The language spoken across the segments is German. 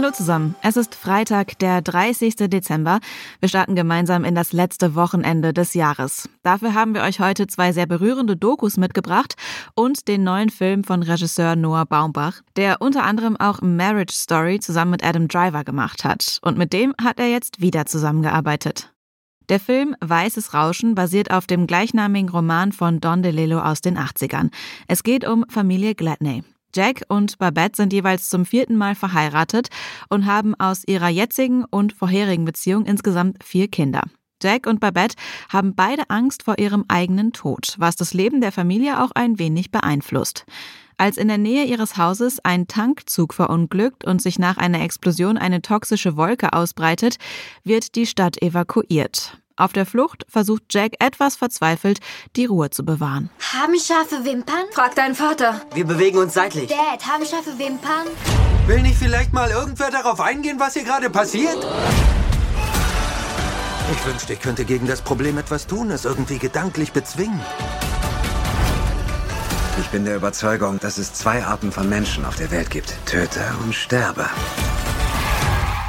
Hallo zusammen. Es ist Freitag, der 30. Dezember. Wir starten gemeinsam in das letzte Wochenende des Jahres. Dafür haben wir euch heute zwei sehr berührende Dokus mitgebracht und den neuen Film von Regisseur Noah Baumbach, der unter anderem auch Marriage Story zusammen mit Adam Driver gemacht hat. Und mit dem hat er jetzt wieder zusammengearbeitet. Der Film Weißes Rauschen basiert auf dem gleichnamigen Roman von Don DeLillo aus den 80ern. Es geht um Familie Gladney. Jack und Babette sind jeweils zum vierten Mal verheiratet und haben aus ihrer jetzigen und vorherigen Beziehung insgesamt vier Kinder. Jack und Babette haben beide Angst vor ihrem eigenen Tod, was das Leben der Familie auch ein wenig beeinflusst. Als in der Nähe ihres Hauses ein Tankzug verunglückt und sich nach einer Explosion eine toxische Wolke ausbreitet, wird die Stadt evakuiert. Auf der Flucht versucht Jack etwas verzweifelt, die Ruhe zu bewahren. Haben scharfe Wimpern? Frag deinen Vater. Wir bewegen uns seitlich. Dad, haben scharfe Wimpern? Will nicht vielleicht mal irgendwer darauf eingehen, was hier gerade passiert? Ich wünschte, ich könnte gegen das Problem etwas tun, es irgendwie gedanklich bezwingen. Ich bin der Überzeugung, dass es zwei Arten von Menschen auf der Welt gibt. Töter und Sterber.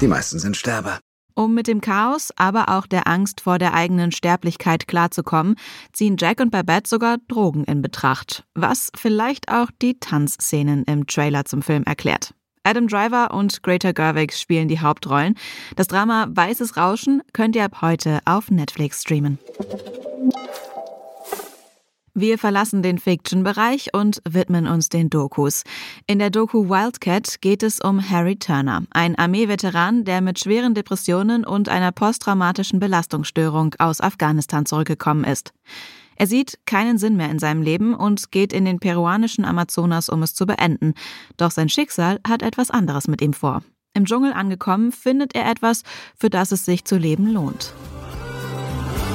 Die meisten sind Sterber. Um mit dem Chaos, aber auch der Angst vor der eigenen Sterblichkeit klarzukommen, ziehen Jack und Babette sogar Drogen in Betracht, was vielleicht auch die Tanzszenen im Trailer zum Film erklärt. Adam Driver und Greta Gerwig spielen die Hauptrollen. Das Drama Weißes Rauschen könnt ihr ab heute auf Netflix streamen. Wir verlassen den Fiction-Bereich und widmen uns den Dokus. In der Doku Wildcat geht es um Harry Turner, ein Armeeveteran, der mit schweren Depressionen und einer posttraumatischen Belastungsstörung aus Afghanistan zurückgekommen ist. Er sieht keinen Sinn mehr in seinem Leben und geht in den peruanischen Amazonas, um es zu beenden. Doch sein Schicksal hat etwas anderes mit ihm vor. Im Dschungel angekommen, findet er etwas, für das es sich zu leben lohnt.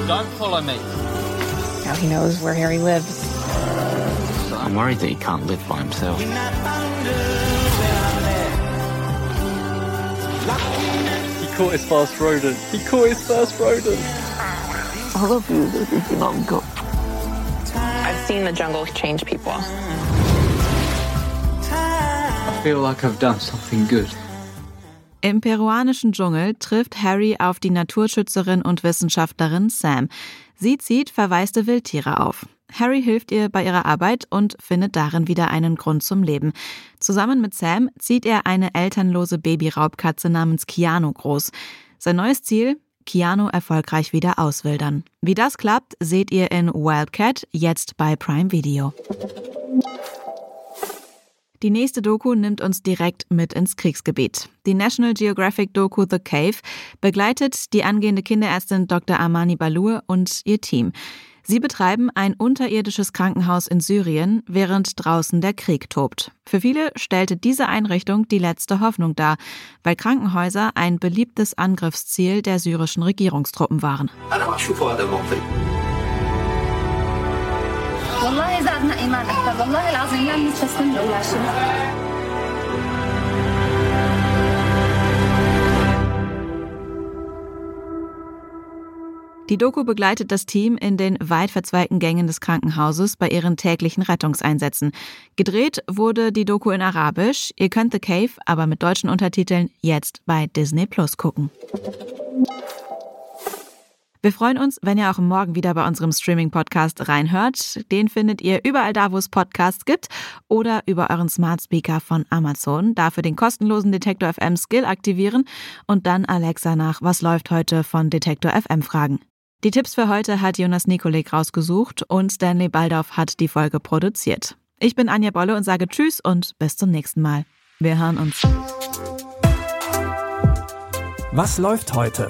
Don't follow me. Now he knows where Harry lives. I'm worried that he can't live by himself. He caught his first rodent. He caught his first rodent. I love you. You're not good. I've seen the jungle change people. I feel like I've done something good. Im peruanischen Dschungel trifft Harry auf die Naturschützerin und Wissenschaftlerin Sam. Sie zieht verwaiste Wildtiere auf. Harry hilft ihr bei ihrer Arbeit und findet darin wieder einen Grund zum Leben. Zusammen mit Sam zieht er eine elternlose Babyraubkatze namens Keanu groß. Sein neues Ziel? Keanu erfolgreich wieder auswildern. Wie das klappt, seht ihr in Wildcat, jetzt bei Prime Video. Die nächste Doku nimmt uns direkt mit ins Kriegsgebiet. Die National Geographic Doku The Cave begleitet die angehende Kinderärztin Dr. Amani Balur und ihr Team. Sie betreiben ein unterirdisches Krankenhaus in Syrien, während draußen der Krieg tobt. Für viele stellte diese Einrichtung die letzte Hoffnung dar, weil Krankenhäuser ein beliebtes Angriffsziel der syrischen Regierungstruppen waren. والله زادنا إيمان أكثر والله العظيم لا نستسلم لأي شيء Die Doku begleitet das Team in den weit verzweigten Gängen des Krankenhauses bei ihren täglichen Rettungseinsätzen. Gedreht wurde die Doku in Arabisch. Ihr könnt The Cave aber mit deutschen Untertiteln jetzt bei Disney Plus gucken. Wir freuen uns, wenn ihr auch morgen wieder bei unserem Streaming-Podcast reinhört. Den findet ihr überall da, wo es Podcasts gibt oder über euren Smart Speaker von Amazon. Dafür den kostenlosen Detektor FM Skill aktivieren und dann Alexa nach Was läuft heute von Detektor FM fragen. Die Tipps für heute hat Jonas Nikolik rausgesucht und Stanley Baldauf hat die Folge produziert. Ich bin Anja Bolle und sage Tschüss und bis zum nächsten Mal. Wir hören uns. Was läuft heute?